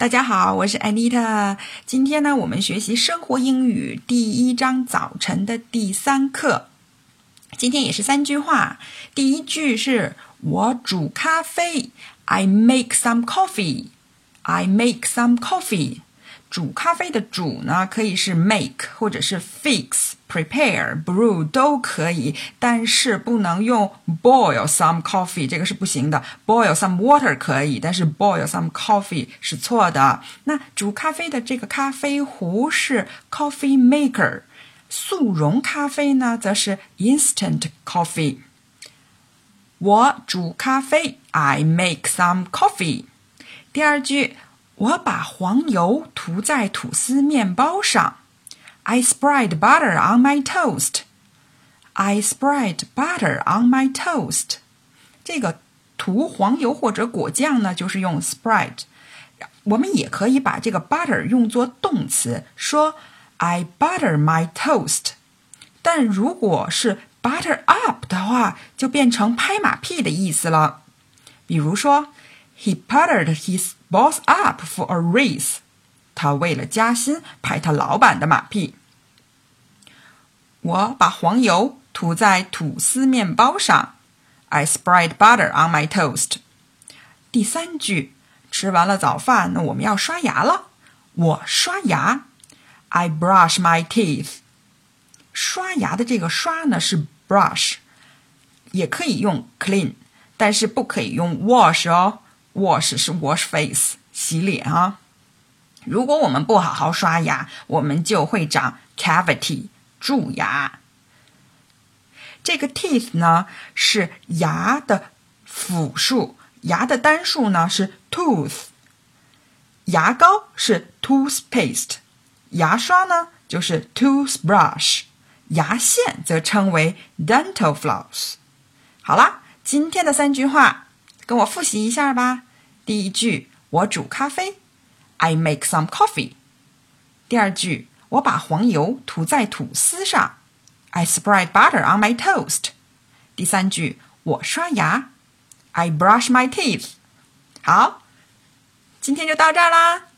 大家好，我是 Anita。今天呢，我们学习生活英语第一章早晨的第三课。今天也是三句话。第一句是我煮咖啡，I make some coffee。I make some coffee。煮咖啡的煮呢，可以是 make 或者是 fix、prepare、brew 都可以，但是不能用 boil some coffee，这个是不行的。boil some water 可以，但是 boil some coffee 是错的。那煮咖啡的这个咖啡壶是 coffee maker，速溶咖啡呢则是 instant coffee。我煮咖啡，I make some coffee。第二句。我把黄油涂在吐司面包上。I spread butter on my toast. I spread butter on my toast. 这个涂黄油或者果酱呢，就是用 spread。我们也可以把这个 butter 用作动词，说 I butter my toast。但如果是 butter up 的话，就变成拍马屁的意思了。比如说。He puttered his boss up for a raise。他为了加薪拍他老板的马屁。我把黄油涂在吐司面包上。I spread butter on my toast。第三句，吃完了早饭，那我们要刷牙了。我刷牙。I brush my teeth。刷牙的这个刷呢是 brush，也可以用 clean，但是不可以用 wash 哦。Wash 是 wash face 洗脸啊。如果我们不好好刷牙，我们就会长 cavity 蛀牙。这个 teeth 呢是牙的复数，牙的单数呢是 tooth。牙膏是 toothpaste，牙刷呢就是 toothbrush，牙线则称为 dental floss。好啦，今天的三句话。跟我复习一下吧。第一句，我煮咖啡，I make some coffee。第二句，我把黄油涂在吐司上，I spread butter on my toast。第三句，我刷牙，I brush my teeth。好，今天就到这儿啦。